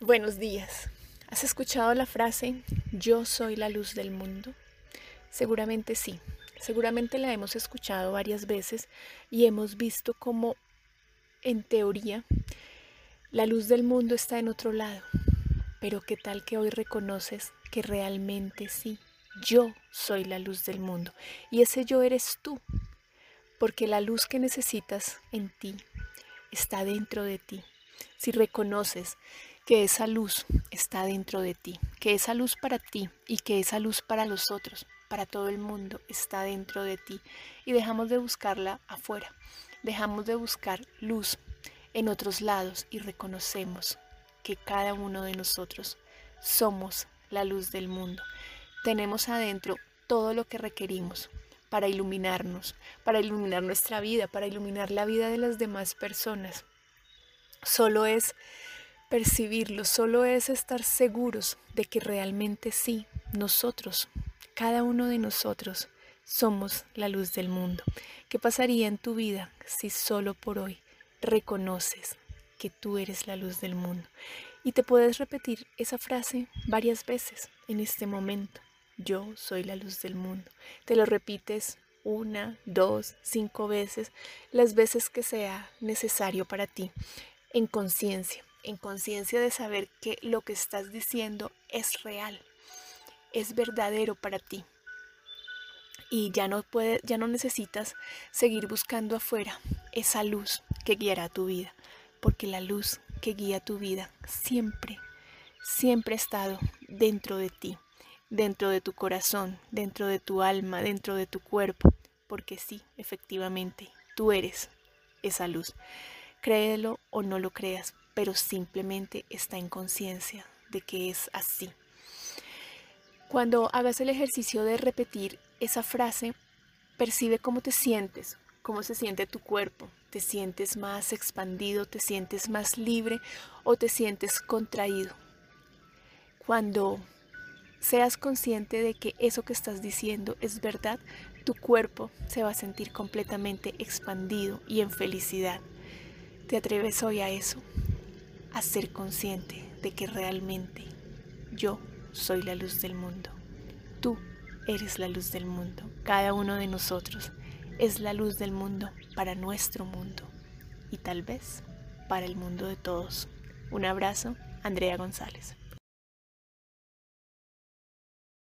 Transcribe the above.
Buenos días. ¿Has escuchado la frase yo soy la luz del mundo? Seguramente sí. Seguramente la hemos escuchado varias veces y hemos visto cómo, en teoría, la luz del mundo está en otro lado. Pero ¿qué tal que hoy reconoces que realmente sí? Yo soy la luz del mundo y ese yo eres tú, porque la luz que necesitas en ti está dentro de ti. Si reconoces que esa luz está dentro de ti, que esa luz para ti y que esa luz para los otros, para todo el mundo, está dentro de ti y dejamos de buscarla afuera, dejamos de buscar luz en otros lados y reconocemos que cada uno de nosotros somos la luz del mundo. Tenemos adentro todo lo que requerimos para iluminarnos, para iluminar nuestra vida, para iluminar la vida de las demás personas. Solo es Percibirlo solo es estar seguros de que realmente sí, nosotros, cada uno de nosotros, somos la luz del mundo. ¿Qué pasaría en tu vida si solo por hoy reconoces que tú eres la luz del mundo? Y te puedes repetir esa frase varias veces en este momento. Yo soy la luz del mundo. Te lo repites una, dos, cinco veces, las veces que sea necesario para ti, en conciencia en conciencia de saber que lo que estás diciendo es real, es verdadero para ti. Y ya no puede, ya no necesitas seguir buscando afuera esa luz que guiará tu vida, porque la luz que guía tu vida siempre, siempre ha estado dentro de ti, dentro de tu corazón, dentro de tu alma, dentro de tu cuerpo, porque sí, efectivamente, tú eres esa luz. Créelo o no lo creas, pero simplemente está en conciencia de que es así. Cuando hagas el ejercicio de repetir esa frase, percibe cómo te sientes, cómo se siente tu cuerpo. ¿Te sientes más expandido, te sientes más libre o te sientes contraído? Cuando seas consciente de que eso que estás diciendo es verdad, tu cuerpo se va a sentir completamente expandido y en felicidad. ¿Te atreves hoy a eso? A ser consciente de que realmente yo soy la luz del mundo. Tú eres la luz del mundo. Cada uno de nosotros es la luz del mundo para nuestro mundo y tal vez para el mundo de todos. Un abrazo, Andrea González.